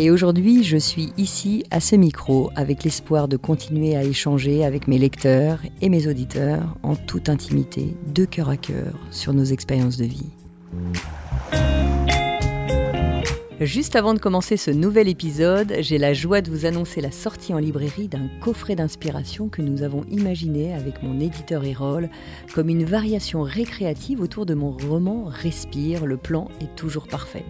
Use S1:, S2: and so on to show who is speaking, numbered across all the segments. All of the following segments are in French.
S1: Et aujourd'hui, je suis ici à ce micro avec l'espoir de continuer à échanger avec mes lecteurs et mes auditeurs en toute intimité, de cœur à cœur, sur nos expériences de vie. Juste avant de commencer ce nouvel épisode, j'ai la joie de vous annoncer la sortie en librairie d'un coffret d'inspiration que nous avons imaginé avec mon éditeur Erol comme une variation récréative autour de mon roman Respire, le plan est toujours parfait.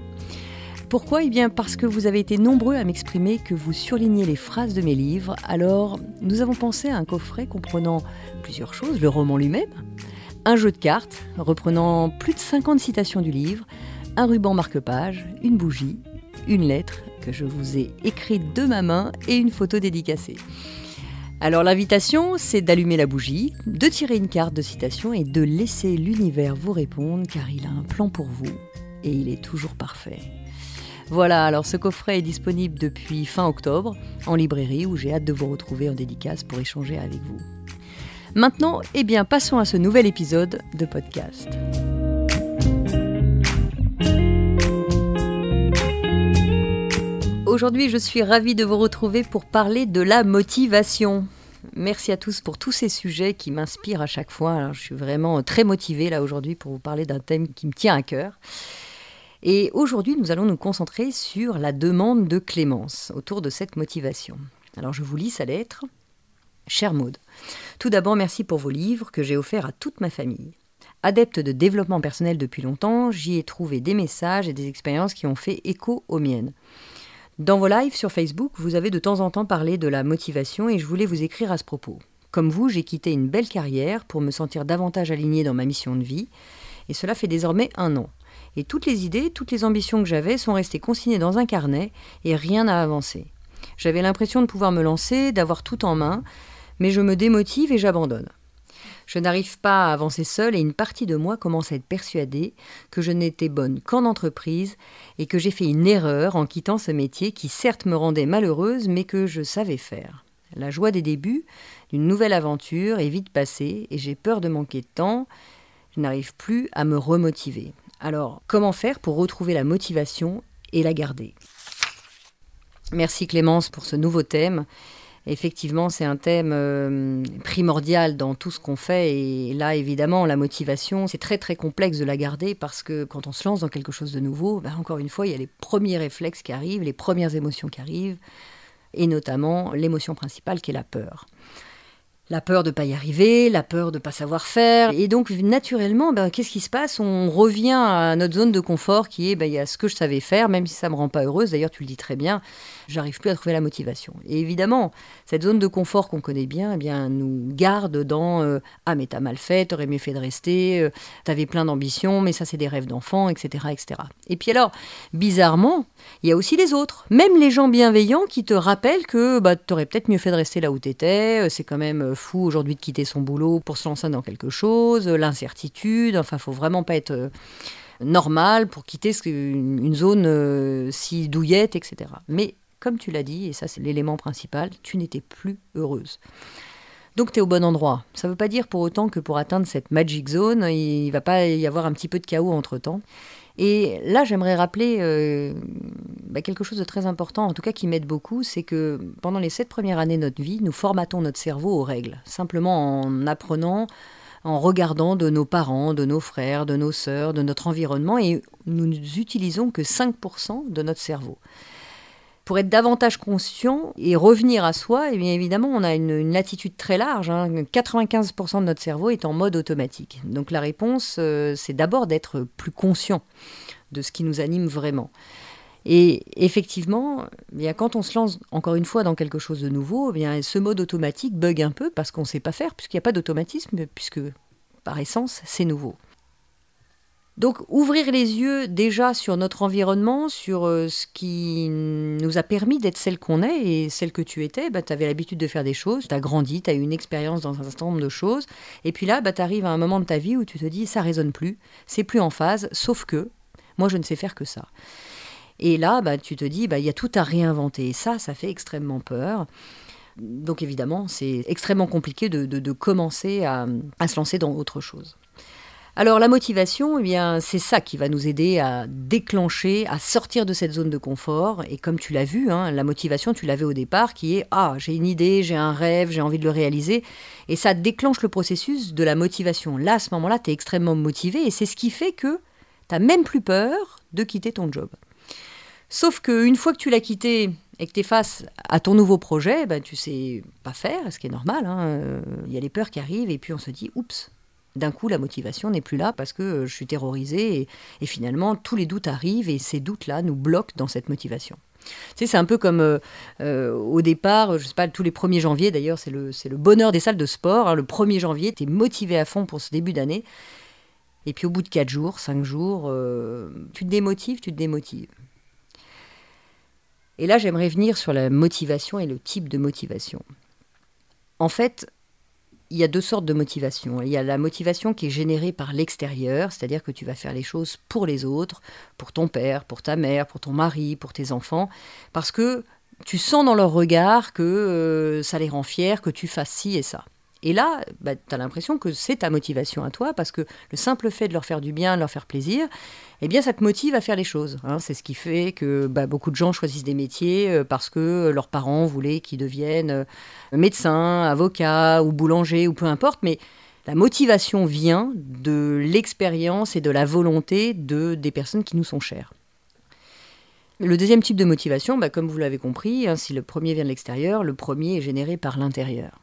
S1: Pourquoi Eh bien parce que vous avez été nombreux à m'exprimer que vous surlignez les phrases de mes livres, alors nous avons pensé à un coffret comprenant plusieurs choses, le roman lui-même, un jeu de cartes reprenant plus de 50 citations du livre, un ruban marque-page, une bougie, une lettre que je vous ai écrite de ma main et une photo dédicacée. Alors l'invitation, c'est d'allumer la bougie, de tirer une carte de citation et de laisser l'univers vous répondre car il a un plan pour vous et il est toujours parfait. Voilà, alors ce coffret est disponible depuis fin octobre en librairie où j'ai hâte de vous retrouver en dédicace pour échanger avec vous. Maintenant, eh bien, passons à ce nouvel épisode de podcast. Aujourd'hui, je suis ravie de vous retrouver pour parler de la motivation. Merci à tous pour tous ces sujets qui m'inspirent à chaque fois. je suis vraiment très motivée là aujourd'hui pour vous parler d'un thème qui me tient à cœur. Et aujourd'hui, nous allons nous concentrer sur la demande de Clémence autour de cette motivation. Alors je vous lis sa lettre. Cher Maude, tout d'abord merci pour vos livres que j'ai offerts à toute ma famille. Adepte de développement personnel depuis longtemps, j'y ai trouvé des messages et des expériences qui ont fait écho aux miennes. Dans vos lives sur Facebook, vous avez de temps en temps parlé de la motivation et je voulais vous écrire à ce propos. Comme vous, j'ai quitté une belle carrière pour me sentir davantage aligné dans ma mission de vie, et cela fait désormais un an. Et toutes les idées, toutes les ambitions que j'avais sont restées consignées dans un carnet et rien n'a avancé. J'avais l'impression de pouvoir me lancer, d'avoir tout en main, mais je me démotive et j'abandonne. Je n'arrive pas à avancer seule et une partie de moi commence à être persuadée que je n'étais bonne qu'en entreprise et que j'ai fait une erreur en quittant ce métier qui certes me rendait malheureuse mais que je savais faire. La joie des débuts d'une nouvelle aventure est vite passée et j'ai peur de manquer de temps. Je n'arrive plus à me remotiver. Alors, comment faire pour retrouver la motivation et la garder? Merci Clémence pour ce nouveau thème. Effectivement, c'est un thème euh, primordial dans tout ce qu'on fait. Et là, évidemment, la motivation, c'est très très complexe de la garder parce que quand on se lance dans quelque chose de nouveau, ben, encore une fois, il y a les premiers réflexes qui arrivent, les premières émotions qui arrivent, et notamment l'émotion principale qui est la peur la peur de pas y arriver, la peur de pas savoir faire. Et donc, naturellement, ben, qu'est-ce qui se passe? On revient à notre zone de confort qui est, ben, il y a ce que je savais faire, même si ça me rend pas heureuse. D'ailleurs, tu le dis très bien, j'arrive plus à trouver la motivation. Et évidemment, cette zone de confort qu'on connaît bien, eh bien, nous garde dans euh, Ah, mais t'as mal fait, t'aurais mieux fait de rester, euh, t'avais plein d'ambitions, mais ça, c'est des rêves d'enfant, etc., etc. Et puis alors, bizarrement, il y a aussi les autres, même les gens bienveillants qui te rappellent que bah, t'aurais peut-être mieux fait de rester là où t'étais, euh, c'est quand même fou aujourd'hui de quitter son boulot pour se lancer dans quelque chose, l'incertitude, enfin, faut vraiment pas être euh, normal pour quitter une zone euh, si douillette, etc. Mais comme tu l'as dit, et ça c'est l'élément principal, tu n'étais plus heureuse. Donc tu es au bon endroit. Ça ne veut pas dire pour autant que pour atteindre cette magic zone, il va pas y avoir un petit peu de chaos entre-temps. Et là, j'aimerais rappeler euh, bah, quelque chose de très important, en tout cas qui m'aide beaucoup, c'est que pendant les sept premières années de notre vie, nous formatons notre cerveau aux règles, simplement en apprenant, en regardant de nos parents, de nos frères, de nos sœurs, de notre environnement, et nous n'utilisons que 5% de notre cerveau pour être davantage conscient et revenir à soi, eh bien évidemment, on a une, latitude très large. 95% hein. de notre cerveau est en mode automatique. Donc la réponse, euh, c'est d'abord d'être plus conscient de ce qui nous anime vraiment. Et effectivement, eh quand on se lance encore une fois dans quelque chose de nouveau, eh ce mode automatique bug un peu parce qu'on ne sait pas faire, puisqu'il n'y a pas d'automatisme, puisque par essence, c'est nouveau. Donc ouvrir les yeux déjà sur notre environnement, sur euh, ce qui nous a permis d'être celle qu'on est et celle que tu étais, bah, tu avais l'habitude de faire des choses, tu as grandi, tu as eu une expérience dans un certain nombre de choses, et puis là, bah, tu arrives à un moment de ta vie où tu te dis, ça résonne plus, c'est plus en phase, sauf que moi je ne sais faire que ça. Et là, bah, tu te dis, il y a tout à réinventer, et ça, ça fait extrêmement peur. Donc évidemment, c'est extrêmement compliqué de, commencer à se lancer dans autre chose. Alors la motivation, eh bien, c'est ça qui va nous aider à déclencher, à sortir de cette zone de confort. Et comme tu l'as vu, hein, la motivation, tu l'avais au départ, qui est ah j'ai une idée, j'ai un rêve, j'ai envie de le réaliser, et ça déclenche le processus de la motivation. Là, à ce moment-là, tu es extrêmement motivé, et c'est ce qui fait que tu n'as même plus peur de quitter ton job. Sauf qu'une fois que tu l'as quitté et que tu es face à ton nouveau projet, ben, tu sais pas faire, ce qui est normal. Hein, il y a les peurs qui arrivent et puis on se dit oups, d'un coup, la motivation n'est plus là parce que euh, je suis terrorisée et, finalement, tous les doutes arrivent et ces doutes-là nous bloquent dans cette motivation. Tu sais, c'est un peu comme euh, euh, au départ, je sais pas, tous les 1er janvier d'ailleurs, c'est le, le bonheur des salles de sport. Hein. le 1er janvier, tu es motivé à fond pour ce début d'année. Et puis au bout de 4 jours, 5 jours, tu te démotives, tu te démotives. Et là, j'aimerais venir sur la motivation et le type de motivation. En fait, il y a deux sortes de motivation. Il y a la motivation qui est générée par l'extérieur, c'est-à-dire que tu vas faire les choses pour les autres, pour ton père, pour ta mère, pour ton mari, pour tes enfants, parce que tu sens dans leur regard que euh, ça les rend fiers, que tu fasses ci et ça. Et là, bah, tu as l'impression que c'est ta motivation à toi, parce que le simple fait de leur faire du bien, de leur faire plaisir, eh bien, ça te motive à faire les choses. Hein. C'est ce qui fait que bah, beaucoup de gens choisissent des métiers euh, parce que leurs parents voulaient qu'ils deviennent euh, médecins, avocats ou boulangers ou peu importe, mais la motivation vient de l'expérience et de la volonté de, des personnes qui nous sont chères. Le deuxième type de motivation, bah, comme vous l'avez compris, hein, si le premier vient de l'extérieur, le premier est généré par l'intérieur.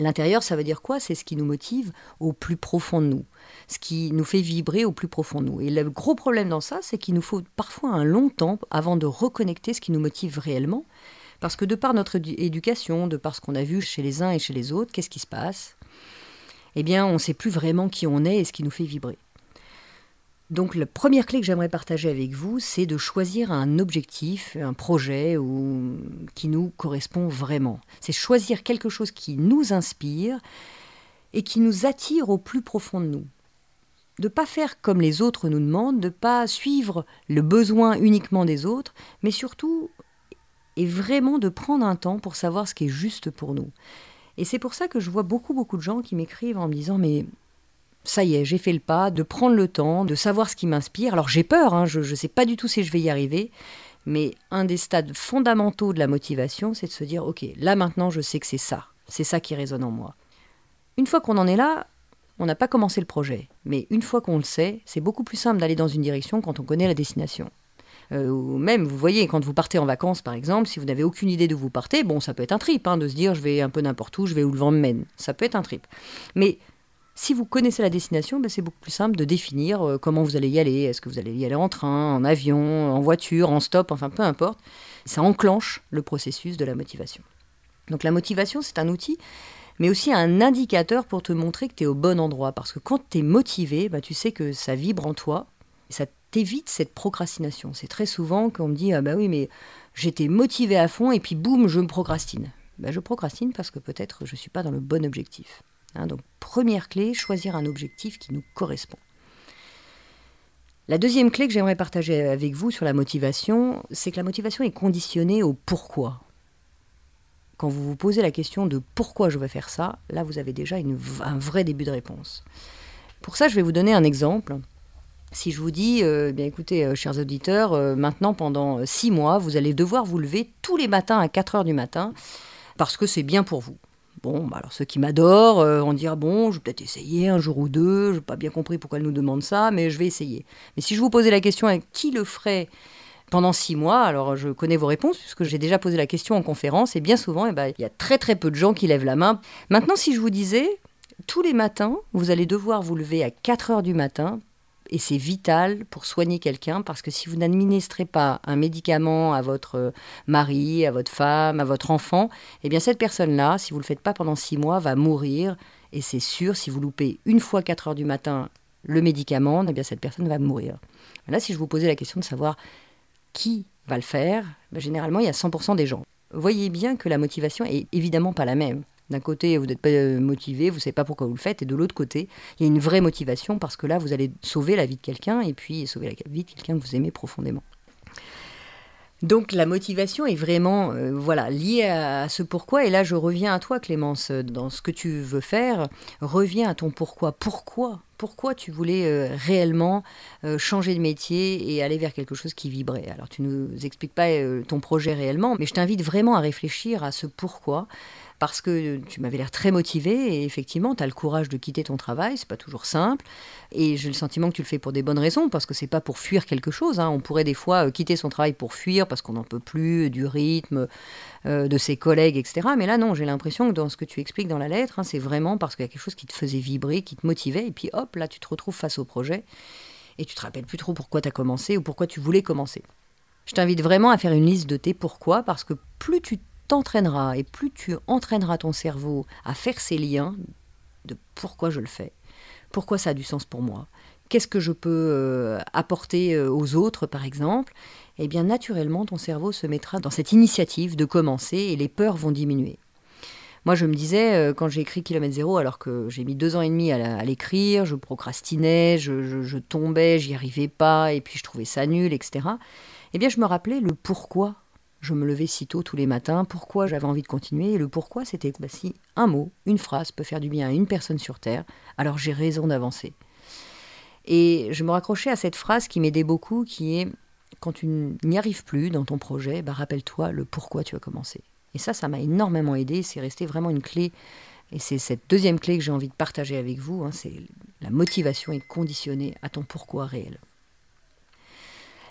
S1: L'intérieur, ça veut dire quoi? C'est ce qui nous motive au plus profond de nous, ce qui nous fait vibrer au plus profond de nous. Et le gros problème dans ça, c'est qu'il nous faut parfois un long temps avant de reconnecter ce qui nous motive réellement. Parce que de par notre éducation, de par ce qu'on a vu chez les uns et chez les autres, qu'est-ce qui se passe? Eh bien, on ne sait plus vraiment qui on est et ce qui nous fait vibrer. Donc la première clé que j'aimerais partager avec vous, c'est de choisir un objectif, un projet ou, qui nous correspond vraiment. C'est choisir quelque chose qui nous inspire et qui nous attire au plus profond de nous. De ne pas faire comme les autres nous demandent, de ne pas suivre le besoin uniquement des autres, mais surtout et vraiment de prendre un temps pour savoir ce qui est juste pour nous. Et c'est pour ça que je vois beaucoup beaucoup de gens qui m'écrivent en me disant mais ça y est, j'ai fait le pas, de prendre le temps, de savoir ce qui m'inspire. Alors j'ai peur, hein, je ne sais pas du tout si je vais y arriver, mais un des stades fondamentaux de la motivation, c'est de se dire, ok, là maintenant je sais que c'est ça, c'est ça qui résonne en moi. Une fois qu'on en est là, on n'a pas commencé le projet, mais une fois qu'on le sait, c'est beaucoup plus simple d'aller dans une direction quand on connaît la destination. Euh, ou même, vous voyez, quand vous partez en vacances, par exemple, si vous n'avez aucune idée de vous partez, bon, ça peut être un trip, hein, de se dire, je vais un peu n'importe où, je vais où le vent me mène. Ça peut être un trip. Mais si vous connaissez la destination, ben c'est beaucoup plus simple de définir euh, comment vous allez y aller. Est-ce que vous allez y aller en train, en avion, en voiture, en stop, enfin peu importe. Ça enclenche le processus de la motivation. Donc la motivation, c'est un outil, mais aussi un indicateur pour te montrer que tu es au bon endroit. Parce que quand tu es motivé, ben tu sais que ça vibre en toi, ça t'évite cette procrastination. C'est très souvent qu'on me dit, ah bah oui, mais j'étais motivé à fond, et puis boum, je me procrastine. Ben, je procrastine parce que peut-être je ne suis pas dans le bon objectif. Hein, donc première clé, choisir un objectif qui nous correspond. La deuxième clé que j'aimerais partager avec vous sur la motivation, c'est que la motivation est conditionnée au pourquoi. Quand vous vous posez la question de pourquoi je veux faire ça, là vous avez déjà un vrai début de réponse. Pour ça, je vais vous donner un exemple. Si je vous dis, euh, bien écoutez, euh, chers auditeurs, euh, maintenant pendant six mois, vous allez devoir vous lever tous les matins à 4 heures du matin parce que c'est bien pour vous. Bon, bah, alors ceux qui m'adorent euh, vont dire bon, je vais peut-être essayer un jour ou deux. Je n'ai pas bien compris pourquoi elle nous demande ça, mais je vais essayer. Mais si je vous posais la question à qui le ferait pendant six mois, alors je connais vos réponses puisque j'ai déjà posé la question en conférence et bien souvent, eh ben, il y a très très peu de gens qui lèvent la main. Maintenant, si je vous disais tous les matins, vous allez devoir vous lever à 4 heures du matin et c'est vital pour soigner quelqu'un parce que si vous n'administrez pas un médicament à votre euh, mari, à votre femme, à votre enfant, eh bien cette personne-là, si vous ne le faites pas pendant six mois, va mourir. Et c'est sûr, si vous loupez une fois 4 heures du matin le médicament, eh bien cette personne va mourir. Là, si je vous posais la question de savoir qui va le faire, ben, généralement, il y a 100% des gens. Voyez bien que la motivation est évidemment pas la même. D'un côté, vous n'êtes pas euh, motivé, vous ne savez pas pourquoi vous le faites, et de l'autre côté, il y a une vraie motivation parce que là, vous allez sauver la vie de quelqu'un et puis sauver la vie de quelqu'un que vous aimez profondément. Donc la motivation est vraiment euh, voilà liée à, ce pourquoi. Et là, je reviens à toi, Clémence, dans ce que tu veux faire. Reviens à ton pourquoi. Pourquoi? Pourquoi tu voulais euh, réellement changer de métier et aller vers quelque chose qui vibrait? Alors tu nous expliques pas ton projet réellement, mais je t'invite vraiment à réfléchir à ce pourquoi parce que tu m'avais l'air très motivé et effectivement, tu as le courage de quitter ton travail, c'est pas toujours simple. Et j'ai le sentiment que tu le fais pour des bonnes raisons, parce que c'est pas pour fuir quelque chose. Hein. On pourrait des fois euh, quitter son travail pour fuir, parce qu'on n'en peut plus du rythme, euh, de ses collègues, etc. Mais là, non, j'ai l'impression que dans ce que tu expliques dans la lettre, hein, c'est vraiment parce qu'il y a quelque chose qui te faisait vibrer, qui te motivait, et puis hop, là, tu te retrouves face au projet, et tu te rappelles plus trop pourquoi tu as commencé ou pourquoi tu voulais commencer. Je t'invite vraiment à faire une liste de tes pourquoi, parce que plus tu t'entraîneras et plus tu entraîneras ton cerveau à faire ces liens de pourquoi je le fais, pourquoi ça a du sens pour moi, qu'est-ce que je peux euh, apporter euh, aux autres par exemple, eh bien naturellement ton cerveau se mettra dans cette initiative de commencer et les peurs vont diminuer. Moi, je me disais, euh, quand j'ai écrit Kilomètre Zéro, alors que j'ai mis deux ans et demi à l'écrire, je procrastinais, je, je tombais, j'y arrivais pas, et puis je trouvais ça nul, etc. Eh bien, je me rappelais le pourquoi je me levais si tôt tous les matins, pourquoi j'avais envie de continuer, et le pourquoi c'était bah, si un mot, une phrase peut faire du bien à une personne sur Terre, alors j'ai raison d'avancer. Et je me raccrochais à cette phrase qui m'aidait beaucoup, qui est quand tu n'y arrives plus dans ton projet, bah, rappelle-toi le pourquoi tu as commencé. Et ça, ça m'a énormément aidé, c'est resté vraiment une clé. Et c'est cette deuxième clé que j'ai envie de partager avec vous, hein, c'est la motivation est conditionnée à ton pourquoi réel.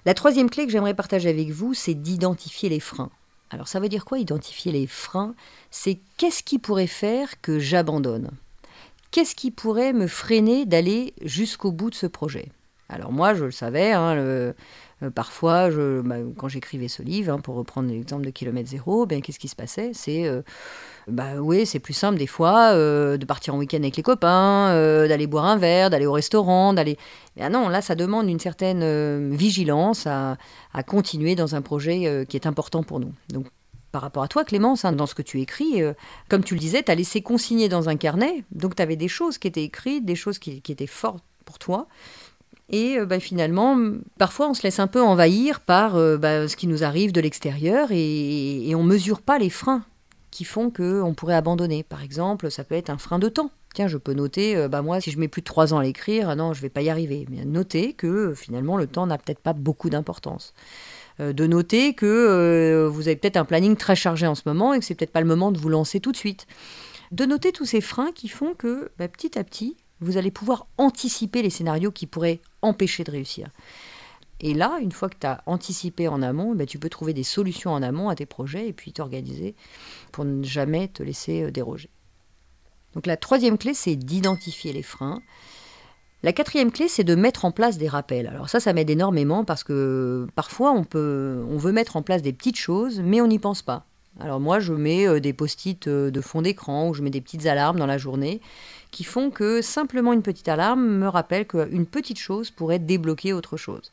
S1: La troisième clé que j'aimerais partager avec vous, c'est d'identifier les freins. Alors ça veut dire quoi identifier les freins? C'est qu'est-ce qui pourrait faire que j'abandonne? Qu'est-ce qui pourrait me freiner d'aller jusqu'au bout de ce projet? Alors moi, je le savais, hein, euh, parfois, bah, quand j'écrivais ce livre, hein, pour reprendre l'exemple de Kilomètre Zéro, ben, qu'est-ce qui se passait? C'est euh, bah oui, c'est plus simple des fois euh, de partir en week-end avec les copains, d'aller boire un verre, d'aller au restaurant, d'aller. Ah non, là, ça demande une certaine vigilance à, continuer dans un projet qui est important pour nous. Donc, par rapport à toi, Clémence, hein, dans ce que tu écris, comme tu le disais, tu as laissé consigner dans un carnet, donc tu avais des choses qui étaient écrites, des choses qui, étaient fortes pour toi. Et bah, finalement, parfois, on se laisse un peu envahir par bah, ce qui nous arrive de l'extérieur et, on mesure pas les freins qui font qu'on pourrait abandonner. Par exemple, ça peut être un frein de temps. Tiens, je peux noter, euh, bah moi, si je mets plus de trois ans à l'écrire, non, je vais pas y arriver. Mais noter que euh, finalement, le temps n'a peut-être pas beaucoup d'importance. Euh, de noter que vous avez peut-être un planning très chargé en ce moment et que c'est peut-être pas le moment de vous lancer tout de suite. De noter tous ces freins qui font que petit à petit, vous allez pouvoir anticiper les scénarios qui pourraient empêcher de réussir. Et là, une fois que tu as anticipé en amont, ben, tu peux trouver des solutions en amont à tes projets et puis t'organiser pour ne jamais te laisser euh, déroger. Donc la troisième clé, c'est d'identifier les freins. La quatrième clé, c'est de mettre en place des rappels. Alors ça, ça m'aide énormément parce que parfois, on, peut, on veut mettre en place des petites choses, mais on n'y pense pas. Alors moi, je mets euh, des post-it euh, de fond d'écran ou je mets des petites alarmes dans la journée qui font que simplement une petite alarme me rappelle qu'une petite chose pourrait débloquer autre chose.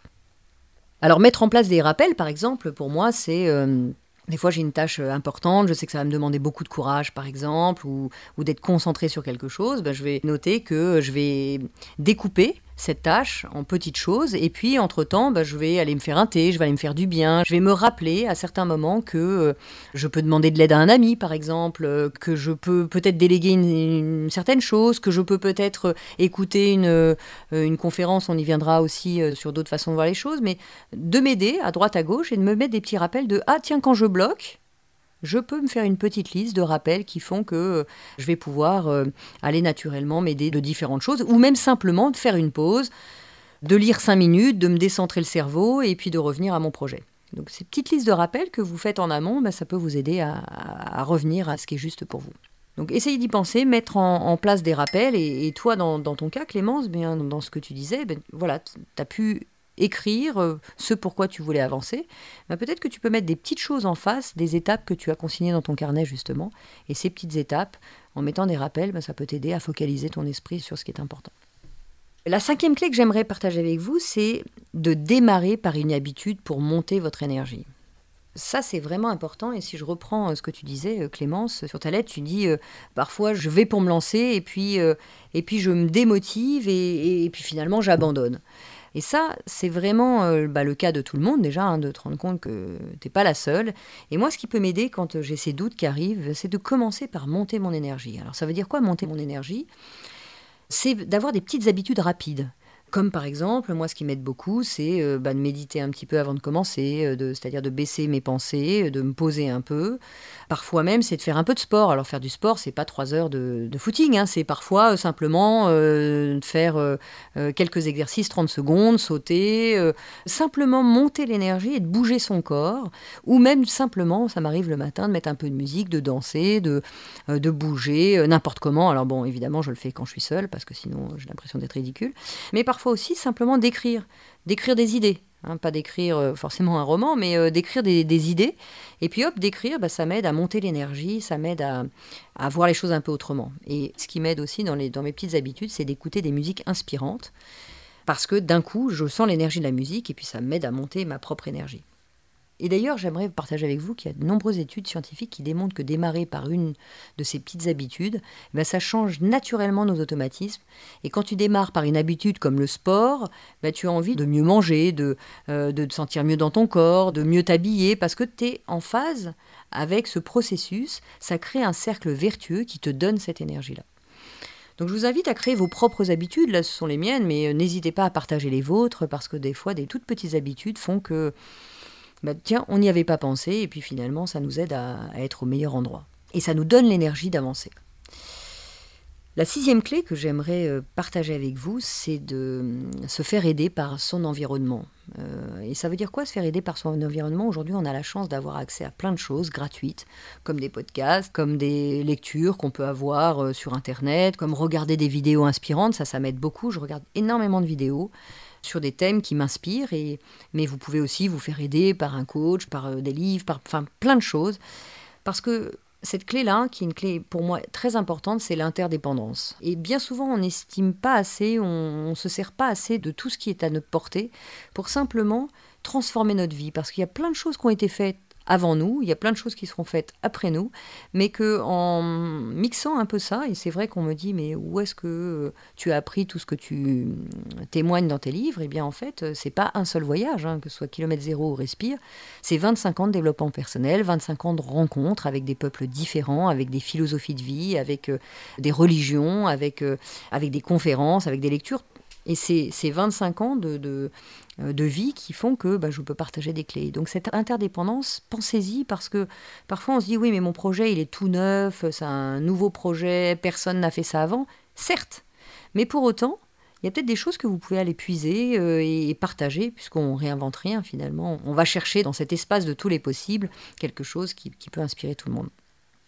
S1: Alors mettre en place des rappels, par exemple, pour moi, c'est... Euh, des fois, j'ai une tâche importante, je sais que ça va me demander beaucoup de courage, par exemple, ou, d'être concentré sur quelque chose. Ben, je vais noter que je vais découper cette tâche en petites choses. Et puis, entre-temps, bah, je vais aller me faire un thé, je vais aller me faire du bien. Je vais me rappeler à certains moments que euh, je peux demander de l'aide à un ami, par exemple, euh, que je peux peut-être déléguer une, certaine chose, que je peux peut-être euh, écouter une, une conférence, on y viendra aussi sur d'autres façons de voir les choses, mais de m'aider à droite à gauche et de me mettre des petits rappels de Ah, tiens, quand je bloque, je peux me faire une petite liste de rappels qui font que euh, je vais pouvoir euh, aller naturellement m'aider de différentes choses, ou même simplement de faire une pause, de lire cinq minutes, de me décentrer le cerveau et puis de revenir à mon projet. Donc ces petites listes de rappels que vous faites en amont, bah, ça peut vous aider à, revenir à ce qui est juste pour vous. Donc essayez d'y penser, mettre en, place des rappels. Et, toi, dans, ton cas, Clémence, bien, dans ce que tu disais, ben, voilà, tu as pu écrire euh, ce pourquoi tu voulais avancer. Ben, Peut-être que tu peux mettre des petites choses en face, des étapes que tu as consignées dans ton carnet, justement. Et ces petites étapes, en mettant des rappels, ben, ça peut t'aider à focaliser ton esprit sur ce qui est important. La cinquième clé que j'aimerais partager avec vous, c'est de démarrer par une habitude pour monter votre énergie. Ça, c'est vraiment important. Et si je reprends euh, ce que tu disais, euh, Clémence, sur ta lettre, tu dis parfois je vais pour me lancer et puis, et puis je me démotive et, puis finalement j'abandonne. Et ça, c'est vraiment bah, le cas de tout le monde déjà, hein, de te rendre compte que tu n'es pas la seule. Et moi, ce qui peut m'aider quand j'ai ces doutes qui arrivent, c'est de commencer par monter mon énergie. Alors ça veut dire quoi monter mon énergie? C'est d'avoir des petites habitudes rapides. Comme par exemple, moi, ce qui m'aide beaucoup, c'est euh, bah, de méditer un petit peu avant de commencer, euh, c'est-à-dire de baisser mes pensées, de me poser un peu. Parfois même, c'est de faire un peu de sport. Alors faire du sport, c'est pas trois heures de, footing, hein. c'est parfois euh, simplement de faire quelques exercices, 30 secondes, sauter, simplement monter l'énergie et de bouger son corps, ou même simplement, ça m'arrive le matin, de mettre un peu de musique, de danser, de, de bouger, n'importe comment. Alors bon, évidemment, je le fais quand je suis seule, parce que sinon j'ai l'impression d'être ridicule. Mais parfois, aussi simplement d'écrire, d'écrire des idées. Hein, pas d'écrire euh, forcément un roman, mais euh, d'écrire des, idées. Et puis hop, d'écrire, bah, ça m'aide à monter l'énergie, ça m'aide à, voir les choses un peu autrement. Et ce qui m'aide aussi dans, mes petites habitudes, c'est d'écouter des musiques inspirantes. Parce que d'un coup, je sens l'énergie de la musique et puis ça m'aide à monter ma propre énergie. Et d'ailleurs, j'aimerais partager avec vous qu'il y a de nombreuses études scientifiques qui démontrent que démarrer par une de ces petites habitudes, eh ben ça change naturellement nos automatismes. Et quand tu démarres par une habitude comme le sport, ben tu as envie de mieux manger, de, euh, de te sentir mieux dans ton corps, de mieux t'habiller, parce que tu es en phase avec ce processus. Ça crée un cercle vertueux qui te donne cette énergie-là. Donc je vous invite à créer vos propres habitudes, là ce sont les miennes, mais n'hésitez pas à partager les vôtres, parce que des fois, des toutes petites habitudes font que bah, tiens, on n'y avait pas pensé, et puis finalement, ça nous aide à, être au meilleur endroit. Et ça nous donne l'énergie d'avancer. La sixième clé que j'aimerais euh, partager avec vous, c'est de euh, se faire aider par son environnement. Euh, et ça veut dire quoi se faire aider par son environnement? Aujourd'hui, on a la chance d'avoir accès à plein de choses gratuites, comme des podcasts, comme des lectures qu'on peut avoir sur Internet, comme regarder des vidéos inspirantes. Ça, ça m'aide beaucoup. Je regarde énormément de vidéos sur des thèmes qui m'inspirent. Et, mais vous pouvez aussi vous faire aider par un coach, par euh, des livres, par enfin, plein de choses. Parce que cette clé-là, qui est une clé pour moi très importante, c'est l'interdépendance. Et bien souvent, on n'estime pas assez, on ne se sert pas assez de tout ce qui est à notre portée pour simplement transformer notre vie. Parce qu'il y a plein de choses qui ont été faites avant nous, il y a plein de choses qui seront faites après nous, mais que en mixant un peu ça, et c'est vrai qu'on me dit mais où est-ce que tu as appris tout ce que tu témoignes dans tes livres? Eh bien en fait, c'est pas un seul voyage, hein, que ce soit kilomètre zéro ou respire, c'est 25 ans de développement personnel, 25 ans de rencontres avec des peuples différents, avec des philosophies de vie, avec euh, des religions, avec, euh, avec des conférences, avec des lectures. Et c'est 25 ans de euh, de vie qui font que bah, je peux partager des clés. Donc cette interdépendance, pensez-y parce que parfois on se dit oui mais mon projet il est tout neuf, c'est un nouveau projet, personne n'a fait ça avant. Certes, mais pour autant, il y a peut-être des choses que vous pouvez aller puiser euh, et partager, puisqu'on réinvente rien finalement. On va chercher dans cet espace de tous les possibles quelque chose qui peut inspirer tout le monde.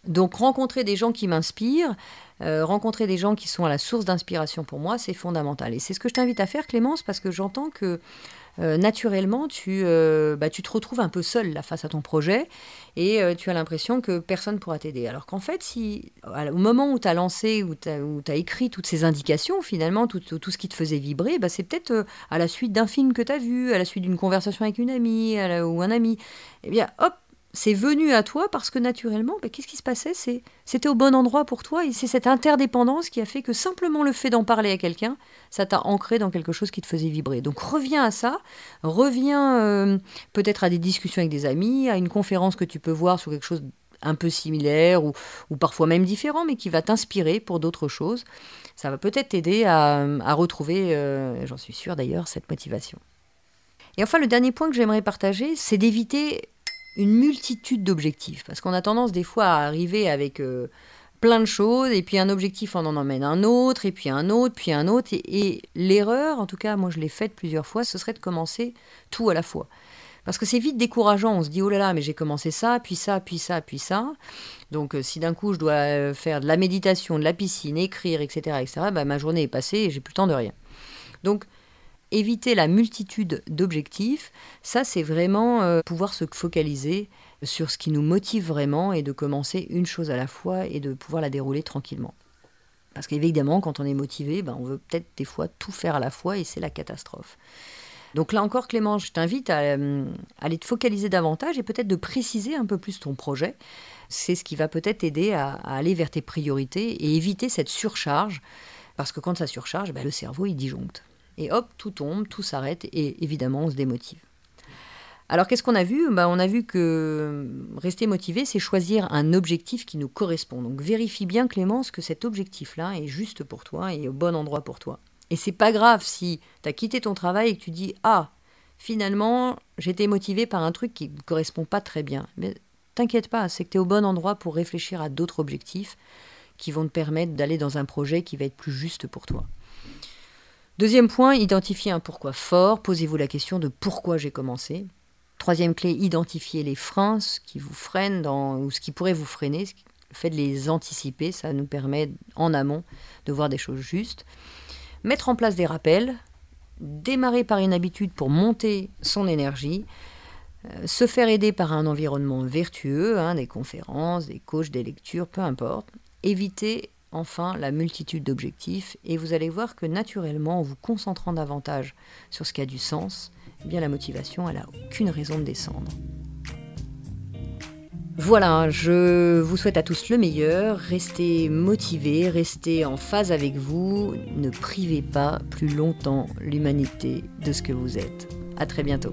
S1: Donc rencontrer des gens qui m'inspirent, euh, rencontrer des gens qui sont à la source d'inspiration pour moi, c'est fondamental. Et c'est ce que je t'invite à faire, Clémence, parce que j'entends que euh, naturellement, tu, euh, bah, tu te retrouves un peu seule là, face à ton projet et tu as l'impression que personne ne pourra t'aider. Alors qu'en fait, au moment où tu as lancé, où tu as, écrit toutes ces indications, finalement, tout, ce qui te faisait vibrer, bah, c'est peut-être à la suite d'un film que tu as vu, à la suite d'une conversation avec une amie ou un ami. Eh bien, hop, c'est venu à toi parce que naturellement, ben, qu'est-ce qui se passait? C'était au bon endroit pour toi et c'est cette interdépendance qui a fait que simplement le fait d'en parler à quelqu'un, ça t'a ancré dans quelque chose qui te faisait vibrer. Donc reviens à ça, reviens euh, peut-être à des discussions avec des amis, à une conférence que tu peux voir sur quelque chose un peu similaire ou, parfois même différent, mais qui va t'inspirer pour d'autres choses. Ça va peut-être t'aider à, retrouver, euh, j'en suis sûre d'ailleurs, cette motivation. Et enfin, le dernier point que j'aimerais partager, c'est d'éviter une multitude d'objectifs. Parce qu'on a tendance des fois à arriver avec euh, plein de choses, et puis un objectif on en emmène un autre, et puis un autre, puis un autre. Et, l'erreur, en tout cas moi je l'ai faite plusieurs fois, ce serait de commencer tout à la fois. Parce que c'est vite décourageant. On se dit, oh là là, mais j'ai commencé ça, puis ça, puis ça, puis ça. Donc euh, si d'un coup je dois euh, faire de la méditation, de la piscine, écrire, etc., etc., bah, ma journée est passée et j'ai plus le temps de rien. Donc éviter la multitude d'objectifs, ça c'est vraiment euh, pouvoir se focaliser sur ce qui nous motive vraiment et de commencer une chose à la fois et de pouvoir la dérouler tranquillement. Parce qu'évidemment, quand on est motivé, ben, on veut peut-être des fois tout faire à la fois et c'est la catastrophe. Donc là encore, Clément, je t'invite à euh, aller te focaliser davantage et peut-être de préciser un peu plus ton projet. C'est ce qui va peut-être aider à, aller vers tes priorités et éviter cette surcharge. Parce que quand ça surcharge, ben, le cerveau, il disjoncte. Et hop, tout tombe, tout s'arrête et évidemment, on se démotive. Alors qu'est-ce qu'on a vu? Bah, On a vu que rester motivé, c'est choisir un objectif qui nous correspond. Donc vérifie bien Clémence que cet objectif-là est juste pour toi et au bon endroit pour toi. Et c'est pas grave si tu as quitté ton travail et que tu dis Ah, finalement, j'étais motivé par un truc qui ne correspond pas très bien. Mais t'inquiète pas, c'est que tu es au bon endroit pour réfléchir à d'autres objectifs qui vont te permettre d'aller dans un projet qui va être plus juste pour toi. Deuxième point, identifiez un pourquoi fort. Posez-vous la question de pourquoi j'ai commencé. Troisième clé, identifier les freins, qui vous freine dans, ou ce qui pourrait vous freiner. Le fait de les anticiper, ça nous permet en amont de voir des choses justes. Mettre en place des rappels, démarrer par une habitude pour monter son énergie, euh, se faire aider par un environnement vertueux, hein, des conférences, des coachs, des lectures, peu importe. Éviter enfin la multitude d'objectifs et vous allez voir que naturellement, en vous concentrant davantage sur ce qui a du sens, eh la motivation, elle n'a aucune raison de descendre. Voilà, je vous souhaite à tous le meilleur. Restez motivés, restez en phase avec vous. Ne privez pas plus longtemps l'humanité de ce que vous êtes. À très bientôt.